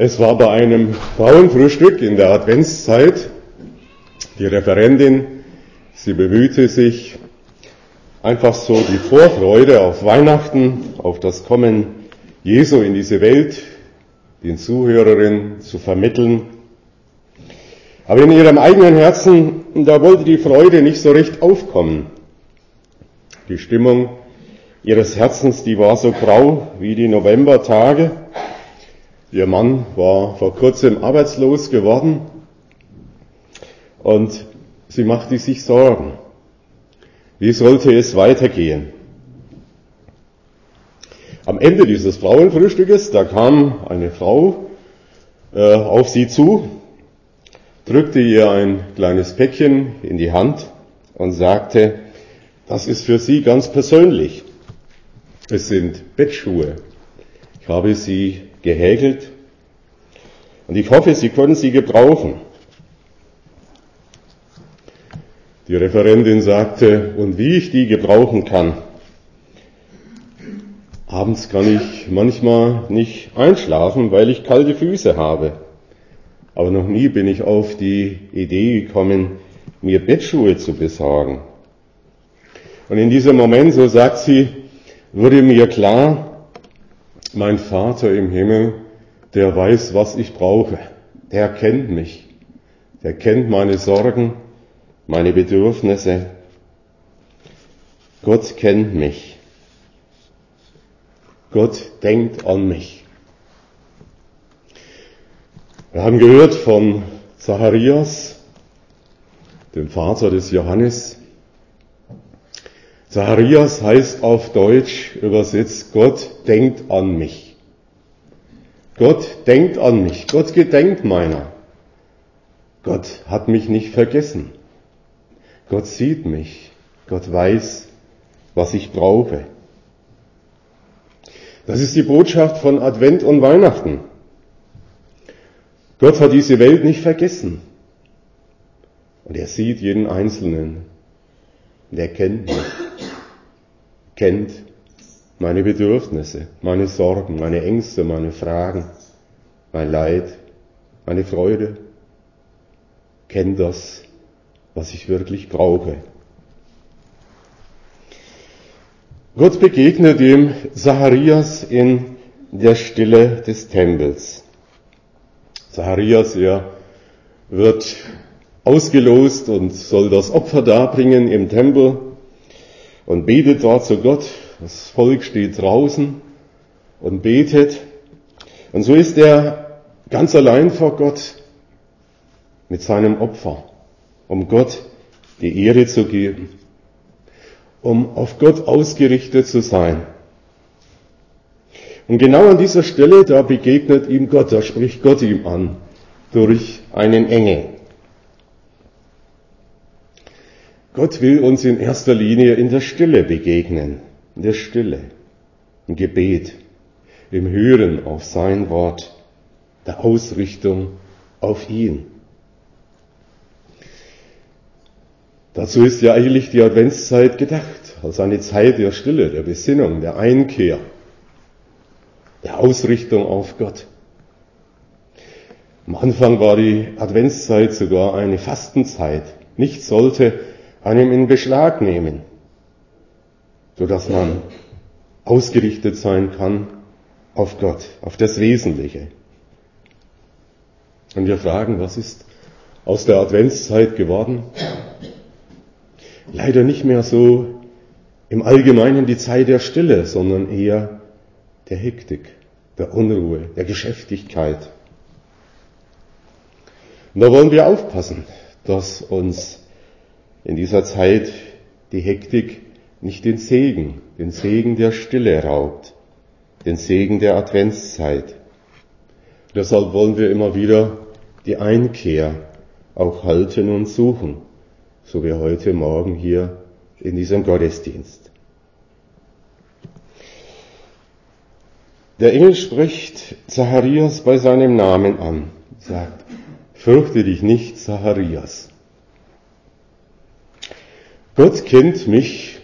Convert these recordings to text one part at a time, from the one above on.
Es war bei einem Frauenfrühstück in der Adventszeit. Die Referentin, sie bemühte sich, einfach so die Vorfreude auf Weihnachten, auf das Kommen Jesu in diese Welt, den Zuhörerinnen zu vermitteln. Aber in ihrem eigenen Herzen, da wollte die Freude nicht so recht aufkommen. Die Stimmung ihres Herzens, die war so grau wie die Novembertage. Ihr Mann war vor kurzem arbeitslos geworden und sie machte sich Sorgen. Wie sollte es weitergehen? Am Ende dieses Frauenfrühstückes, da kam eine Frau äh, auf sie zu, drückte ihr ein kleines Päckchen in die Hand und sagte, das ist für Sie ganz persönlich. Es sind Bettschuhe. Ich habe sie gehäkelt. Und ich hoffe, Sie können sie gebrauchen. Die Referentin sagte, und wie ich die gebrauchen kann. Abends kann ich manchmal nicht einschlafen, weil ich kalte Füße habe. Aber noch nie bin ich auf die Idee gekommen, mir Bettschuhe zu besorgen. Und in diesem Moment, so sagt sie, wurde mir klar, mein Vater im Himmel, der weiß, was ich brauche. Der kennt mich. Der kennt meine Sorgen, meine Bedürfnisse. Gott kennt mich. Gott denkt an mich. Wir haben gehört von Zacharias, dem Vater des Johannes, Zacharias heißt auf Deutsch übersetzt, Gott denkt an mich. Gott denkt an mich. Gott gedenkt meiner. Gott hat mich nicht vergessen. Gott sieht mich. Gott weiß, was ich brauche. Das ist die Botschaft von Advent und Weihnachten. Gott hat diese Welt nicht vergessen. Und er sieht jeden Einzelnen. Und er kennt mich kennt meine Bedürfnisse, meine Sorgen, meine Ängste, meine Fragen, mein Leid, meine Freude, kennt das, was ich wirklich brauche. Gott begegnet dem Zacharias in der Stille des Tempels. Zacharias, er wird ausgelost und soll das Opfer darbringen im Tempel und betet dort zu Gott. Das Volk steht draußen und betet. Und so ist er ganz allein vor Gott mit seinem Opfer, um Gott die Ehre zu geben, um auf Gott ausgerichtet zu sein. Und genau an dieser Stelle, da begegnet ihm Gott, da spricht Gott ihm an durch einen Engel. Gott will uns in erster Linie in der Stille begegnen, in der Stille, im Gebet, im Hören auf sein Wort, der Ausrichtung auf ihn. Dazu ist ja eigentlich die Adventszeit gedacht, als eine Zeit der Stille, der Besinnung, der Einkehr, der Ausrichtung auf Gott. Am Anfang war die Adventszeit sogar eine Fastenzeit. Nichts sollte einem in Beschlag nehmen, so dass man ausgerichtet sein kann auf Gott, auf das Wesentliche. Und wir fragen, was ist aus der Adventszeit geworden? Leider nicht mehr so im Allgemeinen die Zeit der Stille, sondern eher der Hektik, der Unruhe, der Geschäftigkeit. Und da wollen wir aufpassen, dass uns in dieser Zeit die Hektik nicht den Segen, den Segen der Stille raubt, den Segen der Adventszeit. Deshalb wollen wir immer wieder die Einkehr auch halten und suchen, so wie heute Morgen hier in diesem Gottesdienst. Der Engel spricht Zacharias bei seinem Namen an, sagt, fürchte dich nicht, Zacharias. Gott kennt mich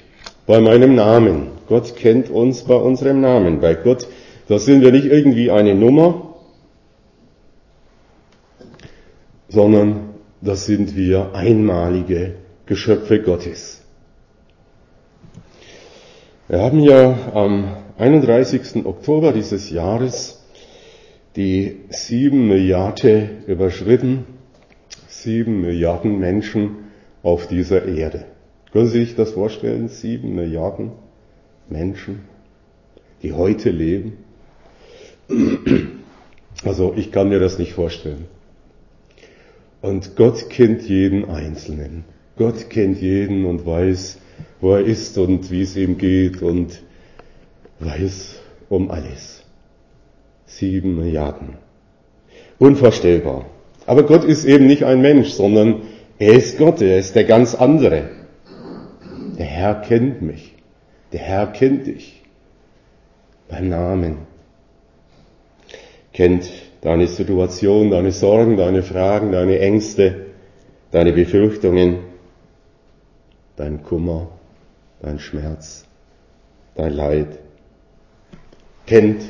bei meinem Namen. Gott kennt uns bei unserem Namen. Bei Gott, da sind wir nicht irgendwie eine Nummer, sondern das sind wir einmalige Geschöpfe Gottes. Wir haben ja am 31. Oktober dieses Jahres die sieben Milliarden überschritten, sieben Milliarden Menschen auf dieser Erde. Können Sie sich das vorstellen? Sieben Milliarden Menschen, die heute leben. Also ich kann mir das nicht vorstellen. Und Gott kennt jeden Einzelnen. Gott kennt jeden und weiß, wo er ist und wie es ihm geht und weiß um alles. Sieben Milliarden. Unvorstellbar. Aber Gott ist eben nicht ein Mensch, sondern er ist Gott, er ist der ganz andere. Der Herr kennt mich. Der Herr kennt dich. Beim Namen. Kennt deine Situation, deine Sorgen, deine Fragen, deine Ängste, deine Befürchtungen, dein Kummer, dein Schmerz, dein Leid. Kennt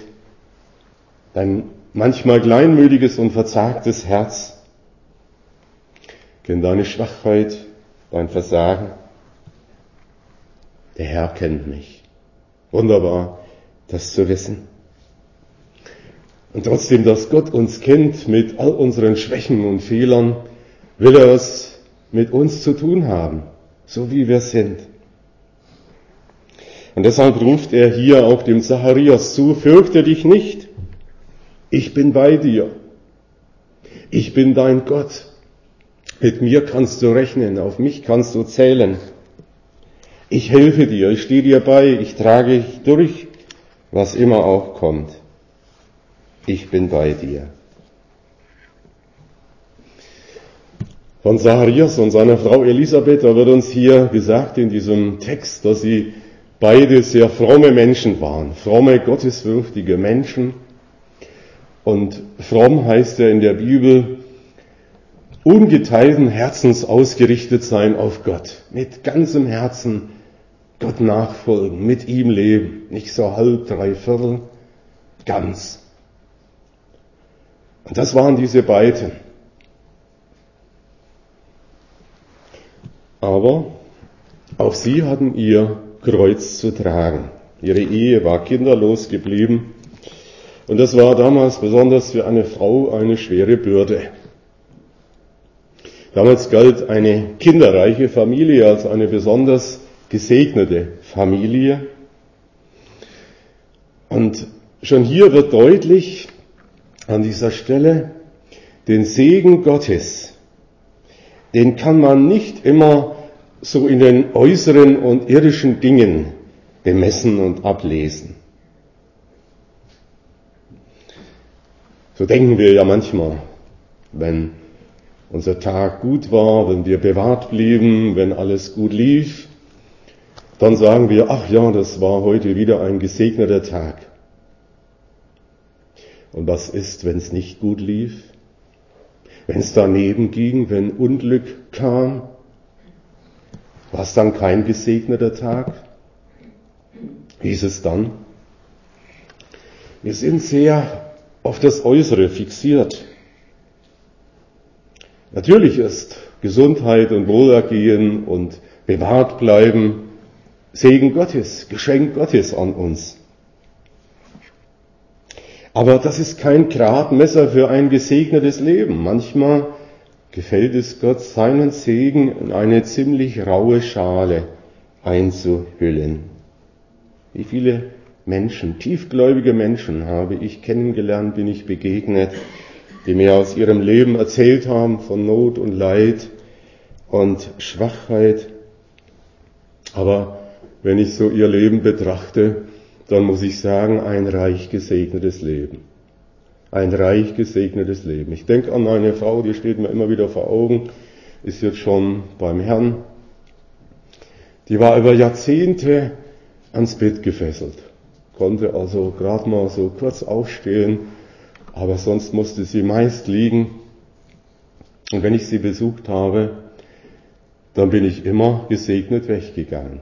dein manchmal kleinmütiges und verzagtes Herz. Kennt deine Schwachheit, dein Versagen. Der Herr kennt mich. Wunderbar, das zu wissen. Und trotzdem, dass Gott uns kennt mit all unseren Schwächen und Fehlern, will er es mit uns zu tun haben, so wie wir sind. Und deshalb ruft er hier auch dem Zacharias zu, fürchte dich nicht, ich bin bei dir, ich bin dein Gott, mit mir kannst du rechnen, auf mich kannst du zählen. Ich helfe dir, ich stehe dir bei, ich trage dich durch, was immer auch kommt ich bin bei dir. Von Zacharias und seiner Frau Elisabeth, da wird uns hier gesagt in diesem Text, dass sie beide sehr fromme Menschen waren, fromme, gottesfürchtige Menschen. Und fromm heißt ja in der Bibel, ungeteilten Herzens ausgerichtet sein auf Gott, mit ganzem Herzen Gott nachfolgen, mit ihm leben, nicht so halb, drei Viertel, ganz. Und das waren diese beiden. Aber auch sie hatten ihr Kreuz zu tragen. Ihre Ehe war kinderlos geblieben. Und das war damals besonders für eine Frau eine schwere Bürde. Damals galt eine kinderreiche Familie als eine besonders gesegnete Familie. Und schon hier wird deutlich, an dieser Stelle, den Segen Gottes, den kann man nicht immer so in den äußeren und irdischen Dingen bemessen und ablesen. So denken wir ja manchmal, wenn unser Tag gut war, wenn wir bewahrt blieben, wenn alles gut lief, dann sagen wir, ach ja, das war heute wieder ein gesegneter Tag. Und was ist, wenn es nicht gut lief? Wenn es daneben ging, wenn Unglück kam? War es dann kein gesegneter Tag? Wie ist es dann? Wir sind sehr auf das Äußere fixiert. Natürlich ist Gesundheit und Wohlergehen und bewahrt bleiben Segen Gottes, Geschenk Gottes an uns. Aber das ist kein Gradmesser für ein gesegnetes Leben. Manchmal gefällt es Gott, seinen Segen in eine ziemlich raue Schale einzuhüllen. Wie viele Menschen, tiefgläubige Menschen habe ich kennengelernt, bin ich begegnet, die mir aus ihrem Leben erzählt haben von Not und Leid und Schwachheit. Aber wenn ich so ihr Leben betrachte, dann muss ich sagen, ein reich gesegnetes Leben. Ein reich gesegnetes Leben. Ich denke an eine Frau, die steht mir immer wieder vor Augen, ist jetzt schon beim Herrn. Die war über Jahrzehnte ans Bett gefesselt, konnte also gerade mal so kurz aufstehen, aber sonst musste sie meist liegen. Und wenn ich sie besucht habe, dann bin ich immer gesegnet weggegangen.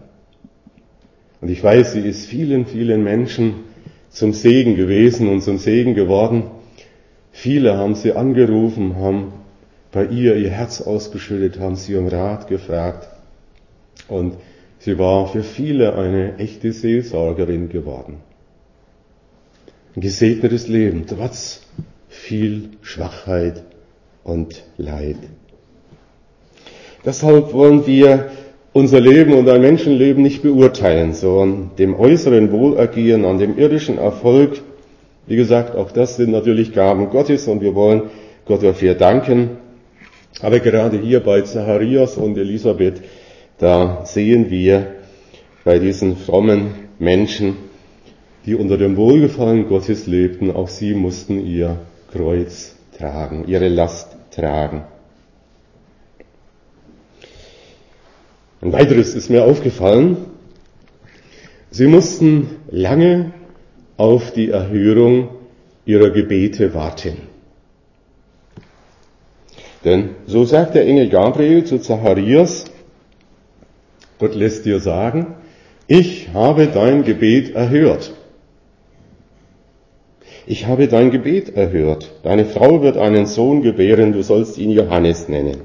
Und ich weiß, sie ist vielen, vielen Menschen zum Segen gewesen und zum Segen geworden. Viele haben sie angerufen, haben bei ihr ihr Herz ausgeschüttet, haben sie um Rat gefragt. Und sie war für viele eine echte Seelsorgerin geworden. Ein gesegnetes Leben, trotz viel Schwachheit und Leid. Deshalb wollen wir unser Leben und ein Menschenleben nicht beurteilen, sondern dem äußeren Wohlergehen, an dem irdischen Erfolg. Wie gesagt, auch das sind natürlich Gaben Gottes und wir wollen Gott dafür danken. Aber gerade hier bei Zacharias und Elisabeth, da sehen wir bei diesen frommen Menschen, die unter dem Wohlgefallen Gottes lebten, auch sie mussten ihr Kreuz tragen, ihre Last tragen. Ein weiteres ist mir aufgefallen. Sie mussten lange auf die Erhörung ihrer Gebete warten. Denn so sagt der Engel Gabriel zu Zacharias, Gott lässt dir sagen, ich habe dein Gebet erhört. Ich habe dein Gebet erhört. Deine Frau wird einen Sohn gebären, du sollst ihn Johannes nennen.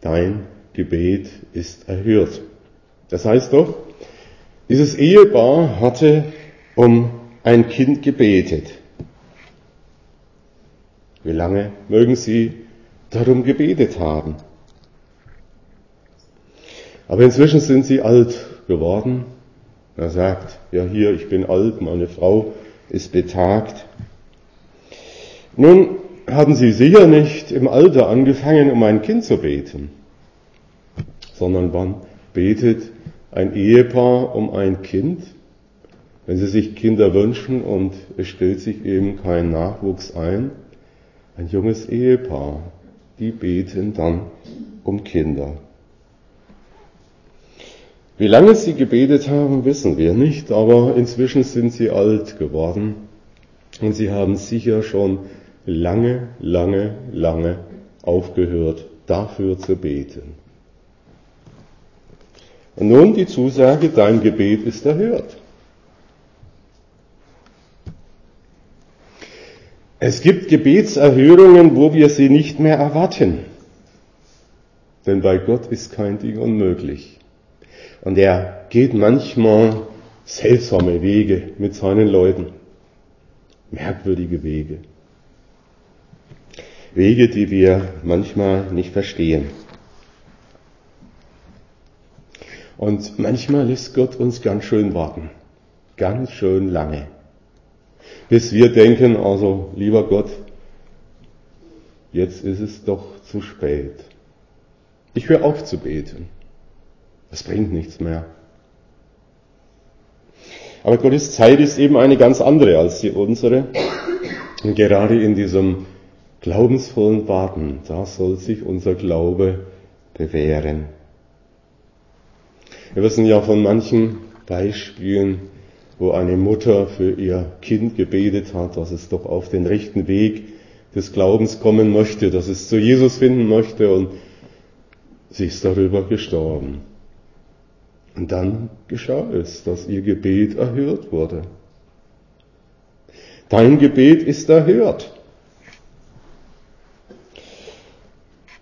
Dein Gebet ist erhört. Das heißt doch, dieses Ehepaar hatte um ein Kind gebetet. Wie lange mögen Sie darum gebetet haben? Aber inzwischen sind Sie alt geworden. Er sagt, ja hier, ich bin alt, meine Frau ist betagt. Nun haben Sie sicher nicht im Alter angefangen, um ein Kind zu beten, sondern wann betet ein Ehepaar um ein Kind? Wenn sie sich Kinder wünschen und es stellt sich eben kein Nachwuchs ein, ein junges Ehepaar, die beten dann um Kinder. Wie lange sie gebetet haben, wissen wir nicht, aber inzwischen sind sie alt geworden und sie haben sicher schon lange, lange, lange aufgehört, dafür zu beten. Und nun die Zusage, dein Gebet ist erhört. Es gibt Gebetserhörungen, wo wir sie nicht mehr erwarten. Denn bei Gott ist kein Ding unmöglich. Und er geht manchmal seltsame Wege mit seinen Leuten. Merkwürdige Wege. Wege, die wir manchmal nicht verstehen. Und manchmal lässt Gott uns ganz schön warten. Ganz schön lange. Bis wir denken, also lieber Gott, jetzt ist es doch zu spät. Ich höre auf zu beten. Das bringt nichts mehr. Aber Gottes Zeit ist eben eine ganz andere als die unsere. Und gerade in diesem glaubensvollen Warten, da soll sich unser Glaube bewähren. Wir wissen ja von manchen Beispielen, wo eine Mutter für ihr Kind gebetet hat, dass es doch auf den rechten Weg des Glaubens kommen möchte, dass es zu Jesus finden möchte und sie ist darüber gestorben. Und dann geschah es, dass ihr Gebet erhört wurde. Dein Gebet ist erhört.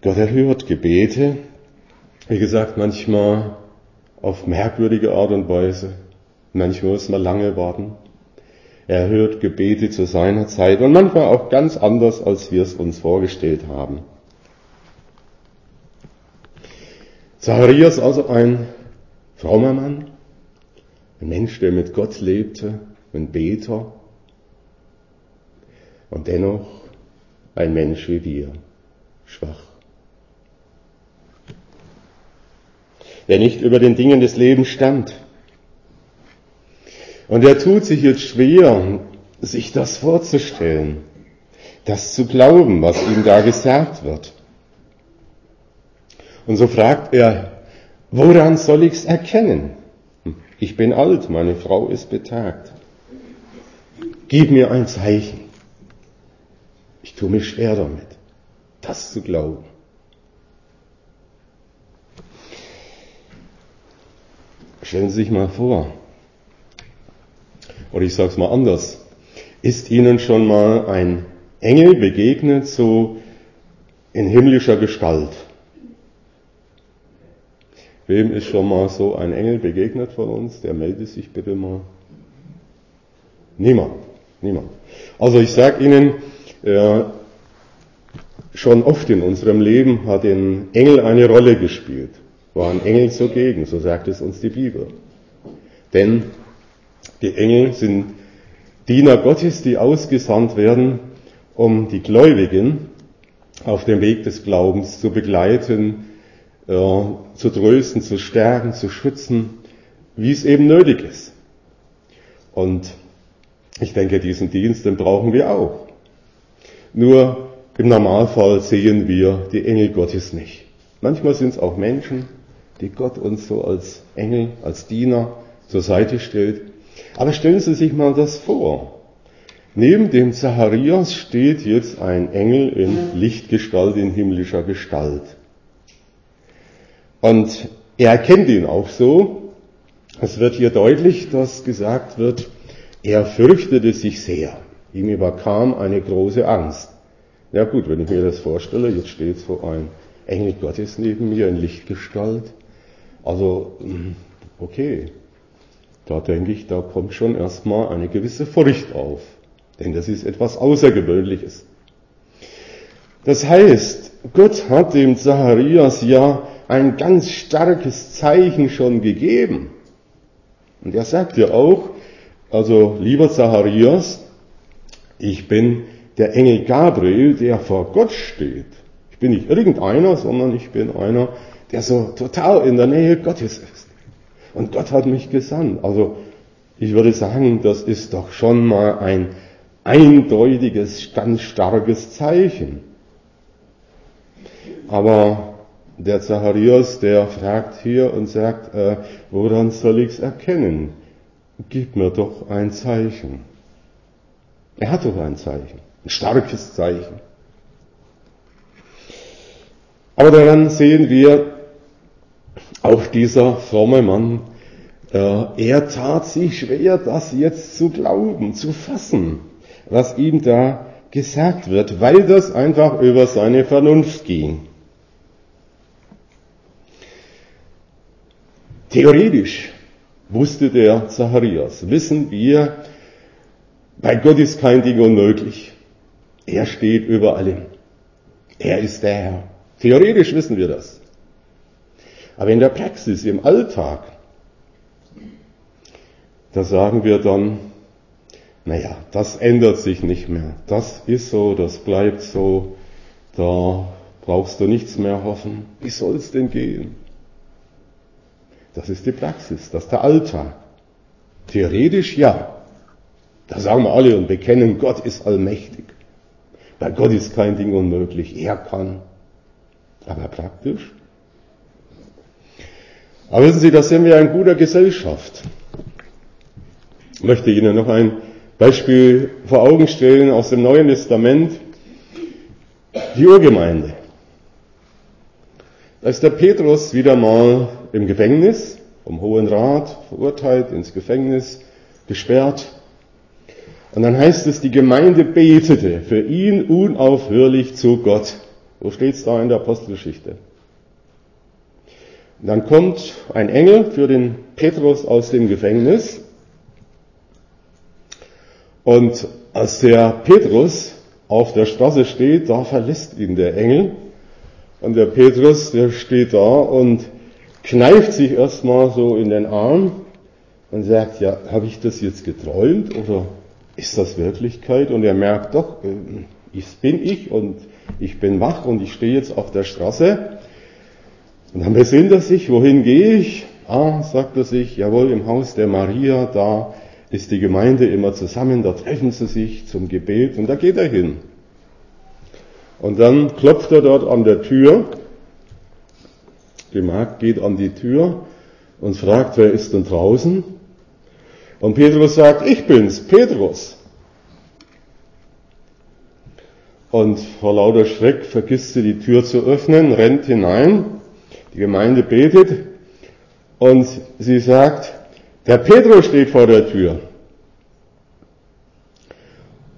Gott erhört Gebete, wie gesagt, manchmal auf merkwürdige Art und Weise. Manchmal muss man lange warten. Er erhört Gebete zu seiner Zeit und manchmal auch ganz anders, als wir es uns vorgestellt haben. Zacharias also ein frommer Mann, ein Mensch, der mit Gott lebte, ein Beter und dennoch ein Mensch wie wir, schwach. Der nicht über den Dingen des Lebens stand. Und er tut sich jetzt schwer, sich das vorzustellen, das zu glauben, was ihm da gesagt wird. Und so fragt er Woran soll ich's erkennen? Ich bin alt, meine Frau ist betagt. Gib mir ein Zeichen. Ich tue mich schwer damit, das zu glauben. Stellen Sie sich mal vor, oder ich sage es mal anders, ist Ihnen schon mal ein Engel begegnet, so in himmlischer Gestalt. Wem ist schon mal so ein Engel begegnet von uns? Der meldet sich bitte mal. Niemand, niemand. Also ich sage Ihnen, äh, schon oft in unserem Leben hat ein Engel eine Rolle gespielt. War ein Engel zugegen, so sagt es uns die Bibel. Denn die Engel sind Diener Gottes, die ausgesandt werden, um die Gläubigen auf dem Weg des Glaubens zu begleiten, äh, zu trösten, zu stärken, zu schützen, wie es eben nötig ist. Und ich denke, diesen Dienst, den brauchen wir auch. Nur im Normalfall sehen wir die Engel Gottes nicht. Manchmal sind es auch Menschen, die Gott uns so als Engel, als Diener zur Seite stellt. Aber stellen Sie sich mal das vor. Neben dem Zacharias steht jetzt ein Engel in Lichtgestalt, in himmlischer Gestalt. Und er erkennt ihn auch so. Es wird hier deutlich, dass gesagt wird, er fürchtete sich sehr. Ihm überkam eine große Angst. Ja gut, wenn ich mir das vorstelle, jetzt steht so ein Engel Gottes neben mir in Lichtgestalt. Also, hm, okay. Da denke ich, da kommt schon erstmal eine gewisse Furcht auf. Denn das ist etwas Außergewöhnliches. Das heißt, Gott hat dem Zacharias ja ein ganz starkes Zeichen schon gegeben. Und er sagt ja auch, also, lieber Zacharias, ich bin der Engel Gabriel, der vor Gott steht. Ich bin nicht irgendeiner, sondern ich bin einer, der so total in der Nähe Gottes ist. Und Gott hat mich gesandt. Also, ich würde sagen, das ist doch schon mal ein eindeutiges, ganz starkes Zeichen. Aber der Zacharias, der fragt hier und sagt, äh, woran soll ich's erkennen? gib mir doch ein Zeichen. Er hat doch ein Zeichen, ein starkes Zeichen. Aber daran sehen wir, auch dieser fromme Mann, äh, er tat sich schwer, das jetzt zu glauben, zu fassen, was ihm da gesagt wird, weil das einfach über seine Vernunft ging. Theoretisch wusste der Zacharias. Wissen wir, bei Gott ist kein Ding unmöglich. Er steht über allem. Er ist der Herr. Theoretisch wissen wir das. Aber in der Praxis, im Alltag, da sagen wir dann, naja, das ändert sich nicht mehr. Das ist so, das bleibt so. Da brauchst du nichts mehr hoffen. Wie soll es denn gehen? Das ist die Praxis, das ist der Alltag. Theoretisch ja. Da sagen wir alle und bekennen, Gott ist allmächtig. Bei Gott ist kein Ding unmöglich. Er kann. Aber praktisch? Aber wissen Sie, da sind wir in guter Gesellschaft. Ich möchte Ihnen noch ein Beispiel vor Augen stellen aus dem Neuen Testament. Die Urgemeinde. Da ist der Petrus wieder mal im Gefängnis, vom Hohen Rat verurteilt, ins Gefängnis gesperrt. Und dann heißt es, die Gemeinde betete für ihn unaufhörlich zu Gott. Wo steht's da in der Apostelgeschichte? Und dann kommt ein Engel für den Petrus aus dem Gefängnis. Und als der Petrus auf der Straße steht, da verlässt ihn der Engel und der Petrus, der steht da und kneift sich erstmal so in den Arm und sagt, ja, habe ich das jetzt geträumt oder ist das Wirklichkeit? Und er merkt doch, äh, ich bin ich und ich bin wach und ich stehe jetzt auf der Straße. Und dann besinnt er sich, wohin gehe ich? Ah, sagt er sich, jawohl, im Haus der Maria, da ist die Gemeinde immer zusammen, da treffen sie sich zum Gebet und da geht er hin. Und dann klopft er dort an der Tür. Die Magd geht an die Tür und fragt, wer ist denn draußen? Und Petrus sagt, ich bin's, Petrus. Und vor lauter Schreck vergisst sie die Tür zu öffnen, rennt hinein, die Gemeinde betet und sie sagt, der Petrus steht vor der Tür.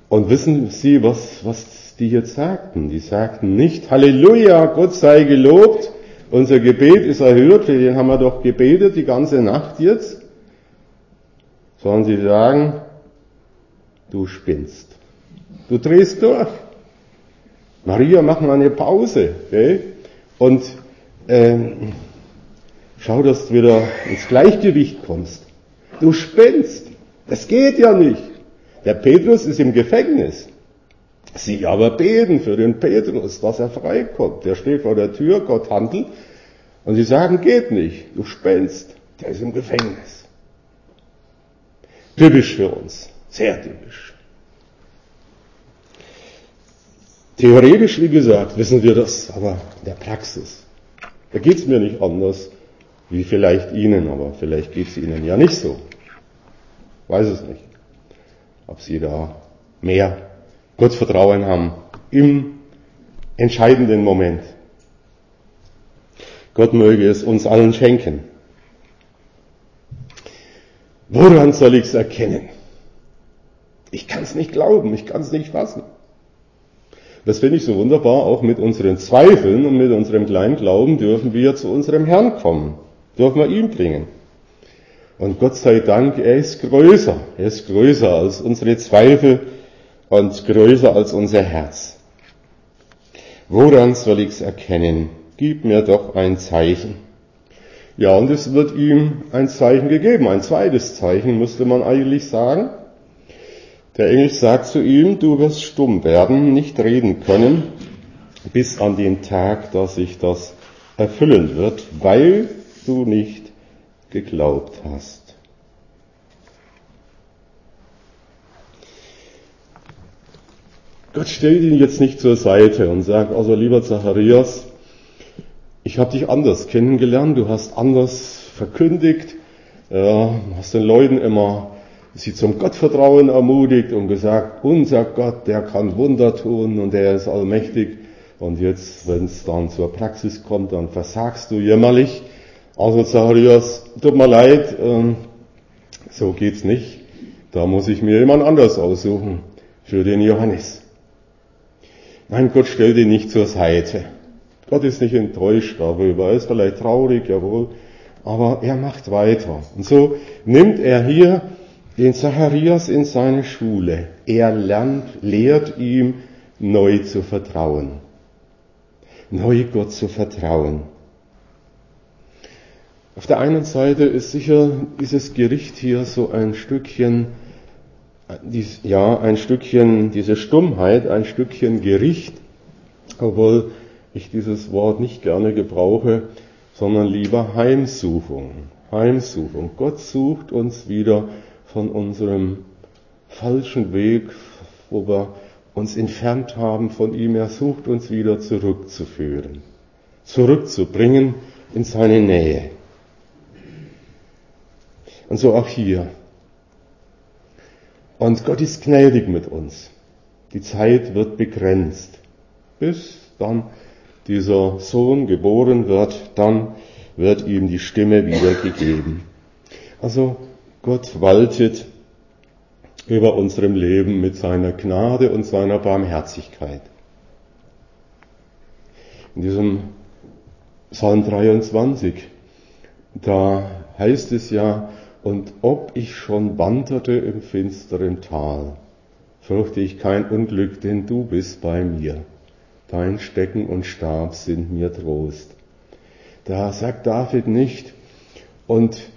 Und wissen Sie, was, was die jetzt sagten. Die sagten nicht, Halleluja, Gott sei gelobt, unser Gebet ist erhört, für den haben wir doch gebetet die ganze Nacht jetzt, sondern sie sagen, du spinnst. Du drehst durch. Maria, mach mal eine Pause. Okay? Und ähm, schau, dass du wieder ins Gleichgewicht kommst. Du spinnst. Das geht ja nicht. Der Petrus ist im Gefängnis. Sie aber beten für den Petrus, dass er freikommt. Der steht vor der Tür, Gott handelt. Und sie sagen, geht nicht. Du spinnst. Der ist im Gefängnis. Typisch für uns. Sehr typisch. Theoretisch, wie gesagt, wissen wir das, aber in der Praxis, da geht es mir nicht anders, wie vielleicht Ihnen, aber vielleicht geht es Ihnen ja nicht so. Weiß es nicht. Ob Sie da mehr Gottvertrauen haben im entscheidenden Moment. Gott möge es uns allen schenken. Woran soll ich es erkennen? Ich kann es nicht glauben, ich kann es nicht fassen. Das finde ich so wunderbar, auch mit unseren Zweifeln und mit unserem kleinen Glauben dürfen wir zu unserem Herrn kommen, dürfen wir ihn bringen. Und Gott sei Dank, er ist größer, er ist größer als unsere Zweifel und größer als unser Herz. Woran soll ich's erkennen? Gib mir doch ein Zeichen. Ja, und es wird ihm ein Zeichen gegeben, ein zweites Zeichen, müsste man eigentlich sagen. Der Engel sagt zu ihm, du wirst stumm werden, nicht reden können, bis an den Tag, dass sich das erfüllen wird, weil du nicht geglaubt hast. Gott stellt ihn jetzt nicht zur Seite und sagt, also lieber Zacharias, ich habe dich anders kennengelernt, du hast anders verkündigt, ja, hast den Leuten immer sie zum Gottvertrauen ermutigt und gesagt, unser Gott, der kann Wunder tun und der ist allmächtig. Und jetzt, wenn es dann zur Praxis kommt, dann versagst du jämmerlich. Also Zacharias, tut mir leid, ähm, so geht's nicht. Da muss ich mir jemand anders aussuchen für den Johannes. Nein, Gott stellt ihn nicht zur Seite. Gott ist nicht enttäuscht darüber. Er ist vielleicht traurig, jawohl, aber er macht weiter. Und so nimmt er hier den Zacharias in seine Schule. Er lernt, lehrt ihm, neu zu vertrauen. Neu Gott zu vertrauen. Auf der einen Seite ist sicher dieses Gericht hier so ein Stückchen, ja, ein Stückchen, diese Stummheit, ein Stückchen Gericht, obwohl ich dieses Wort nicht gerne gebrauche, sondern lieber Heimsuchung. Heimsuchung. Gott sucht uns wieder von unserem falschen Weg, wo wir uns entfernt haben von ihm. Er sucht uns wieder zurückzuführen, zurückzubringen in seine Nähe. Und so auch hier. Und Gott ist gnädig mit uns. Die Zeit wird begrenzt, bis dann dieser Sohn geboren wird, dann wird ihm die Stimme wiedergegeben. Also Gott waltet über unserem Leben mit seiner Gnade und seiner Barmherzigkeit. In diesem Psalm 23, da heißt es ja, und ob ich schon wanderte im finsteren Tal, fürchte ich kein Unglück, denn du bist bei mir. Dein Stecken und Stab sind mir Trost. Da sagt David nicht, und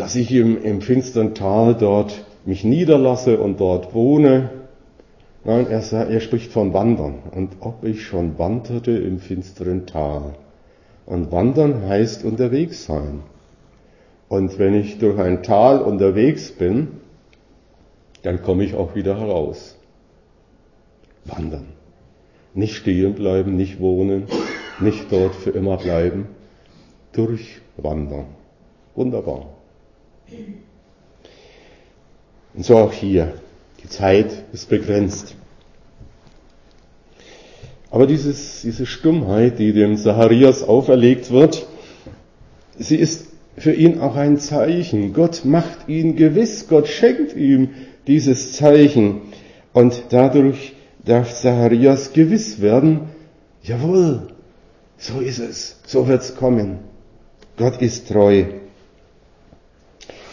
dass ich im, im finstern Tal dort mich niederlasse und dort wohne. Nein, er, er spricht von Wandern. Und ob ich schon wanderte im finsteren Tal. Und wandern heißt unterwegs sein. Und wenn ich durch ein Tal unterwegs bin, dann komme ich auch wieder heraus. Wandern. Nicht stehen bleiben, nicht wohnen, nicht dort für immer bleiben. Durchwandern. Wunderbar. Und so auch hier. Die Zeit ist begrenzt. Aber dieses, diese Stummheit, die dem Zacharias auferlegt wird, sie ist für ihn auch ein Zeichen. Gott macht ihn gewiss, Gott schenkt ihm dieses Zeichen. Und dadurch darf Zacharias gewiss werden, jawohl, so ist es, so wird's kommen. Gott ist treu.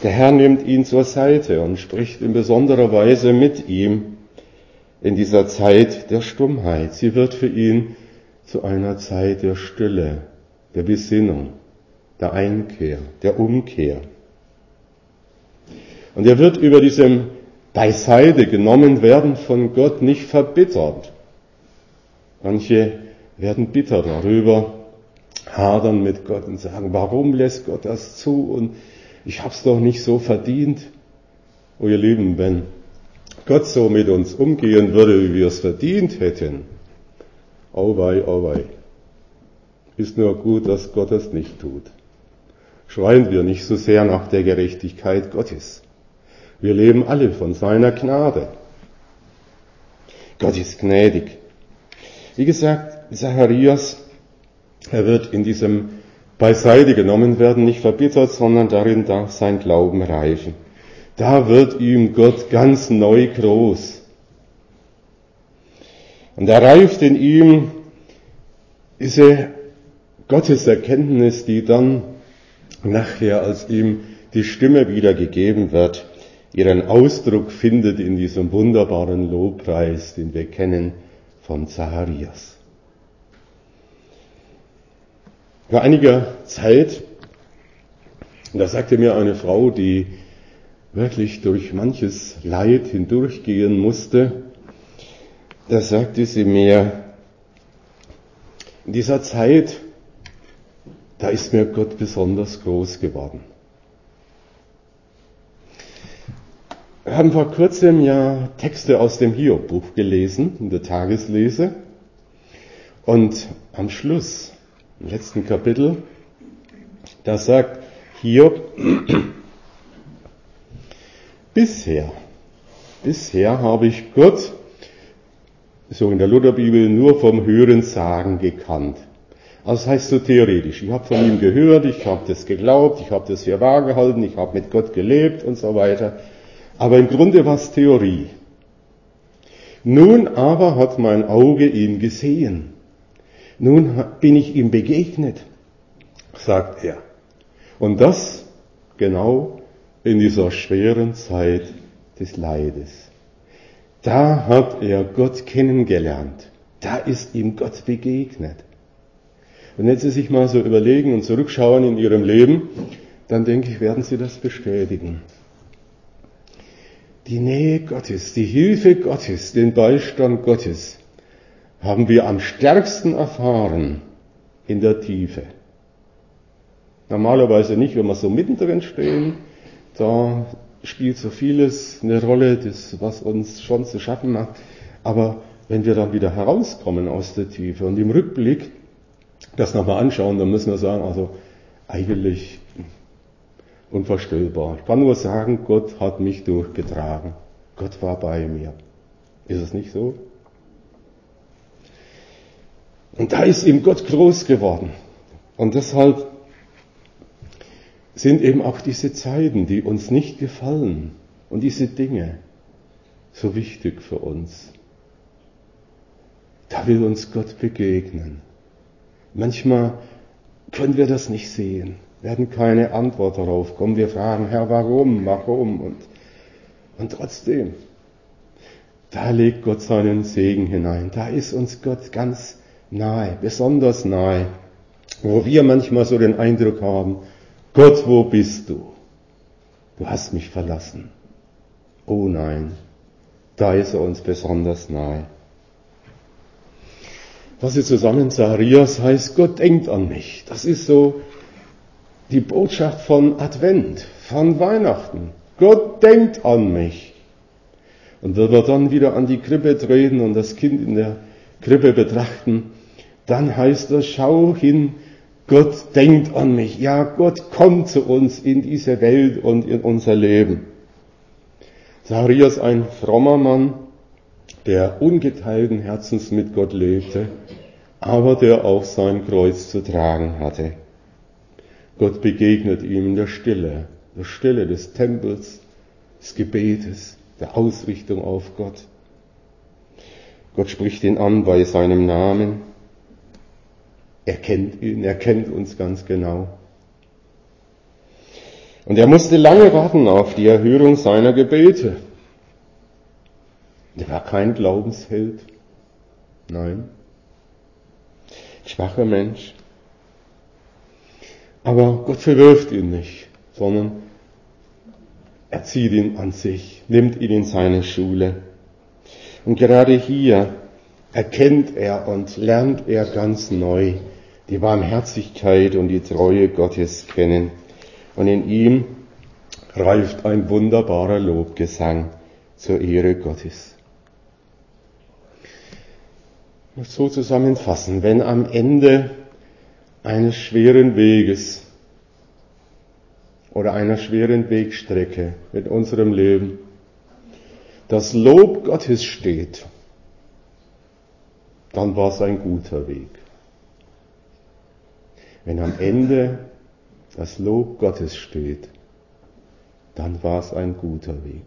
Der Herr nimmt ihn zur Seite und spricht in besonderer Weise mit ihm in dieser Zeit der Stummheit. Sie wird für ihn zu einer Zeit der Stille, der Besinnung, der Einkehr, der Umkehr. Und er wird über diesem beiseite genommen werden von Gott nicht verbittert. Manche werden bitter darüber, hadern mit Gott und sagen, warum lässt Gott das zu und ich hab's doch nicht so verdient. Oh ihr Lieben, wenn Gott so mit uns umgehen würde, wie wir es verdient hätten, oh wei, oh wei, ist nur gut, dass Gott es nicht tut. Schreien wir nicht so sehr nach der Gerechtigkeit Gottes. Wir leben alle von seiner Gnade. Gott ist gnädig. Wie gesagt, Zacharias, er wird in diesem beiseite genommen werden, nicht verbittert, sondern darin darf sein Glauben reifen. Da wird ihm Gott ganz neu groß. Und er reift in ihm diese Gotteserkenntnis, die dann nachher, als ihm die Stimme wiedergegeben wird, ihren Ausdruck findet in diesem wunderbaren Lobpreis, den wir kennen von Zacharias. Vor einiger Zeit, da sagte mir eine Frau, die wirklich durch manches Leid hindurchgehen musste, da sagte sie mir, in dieser Zeit, da ist mir Gott besonders groß geworden. Wir haben vor kurzem ja Texte aus dem Hiob-Buch gelesen, in der Tageslese. Und am Schluss, im letzten Kapitel, da sagt Hiob, bisher, bisher habe ich Gott, so in der Lutherbibel, nur vom Hören Sagen gekannt. Also das heißt so theoretisch. Ich habe von ihm gehört, ich habe das geglaubt, ich habe das für wahr gehalten, ich habe mit Gott gelebt und so weiter. Aber im Grunde war es Theorie. Nun aber hat mein Auge ihn gesehen. Nun bin ich ihm begegnet, sagt er. Und das genau in dieser schweren Zeit des Leides. Da hat er Gott kennengelernt. Da ist ihm Gott begegnet. Und wenn Sie sich mal so überlegen und zurückschauen in Ihrem Leben, dann denke ich, werden Sie das bestätigen die Nähe Gottes, die Hilfe Gottes, den Beistand Gottes haben wir am stärksten erfahren in der Tiefe. Normalerweise nicht, wenn wir so mittendrin stehen, da spielt so vieles eine Rolle, das, was uns schon zu schaffen macht. Aber wenn wir dann wieder herauskommen aus der Tiefe und im Rückblick das nochmal anschauen, dann müssen wir sagen, also eigentlich unvorstellbar. Ich kann nur sagen, Gott hat mich durchgetragen. Gott war bei mir. Ist es nicht so? Und da ist ihm Gott groß geworden. Und deshalb sind eben auch diese Zeiten, die uns nicht gefallen und diese Dinge so wichtig für uns. Da will uns Gott begegnen. Manchmal können wir das nicht sehen werden keine Antwort darauf kommen. Wir fragen, Herr, warum, warum? Und, und trotzdem, da legt Gott seinen Segen hinein. Da ist uns Gott ganz nahe, besonders nahe, wo wir manchmal so den Eindruck haben, Gott, wo bist du? Du hast mich verlassen. Oh nein, da ist er uns besonders nahe. Was sie zusammen Zacharias heißt, Gott denkt an mich. Das ist so die Botschaft von Advent, von Weihnachten. Gott denkt an mich. Und wenn wir dann wieder an die Krippe treten und das Kind in der Krippe betrachten, dann heißt das, schau hin, Gott denkt an mich. Ja, Gott kommt zu uns in diese Welt und in unser Leben. Zacharias, ein frommer Mann, der ungeteilten Herzens mit Gott lebte, aber der auch sein Kreuz zu tragen hatte. Gott begegnet ihm in der Stille, der Stille des Tempels, des Gebetes, der Ausrichtung auf Gott. Gott spricht ihn an bei seinem Namen. Er kennt ihn, er kennt uns ganz genau. Und er musste lange warten auf die Erhörung seiner Gebete. Er war kein Glaubensheld. Nein. Schwacher Mensch. Aber Gott verwirft ihn nicht, sondern er zieht ihn an sich, nimmt ihn in seine Schule. Und gerade hier erkennt er und lernt er ganz neu die Barmherzigkeit und die Treue Gottes kennen. Und in ihm reift ein wunderbarer Lobgesang zur Ehre Gottes. Muss so zusammenfassen, wenn am Ende eines schweren Weges oder einer schweren Wegstrecke mit unserem Leben das Lob Gottes steht, dann war es ein guter Weg. Wenn am Ende das Lob Gottes steht, dann war es ein guter Weg.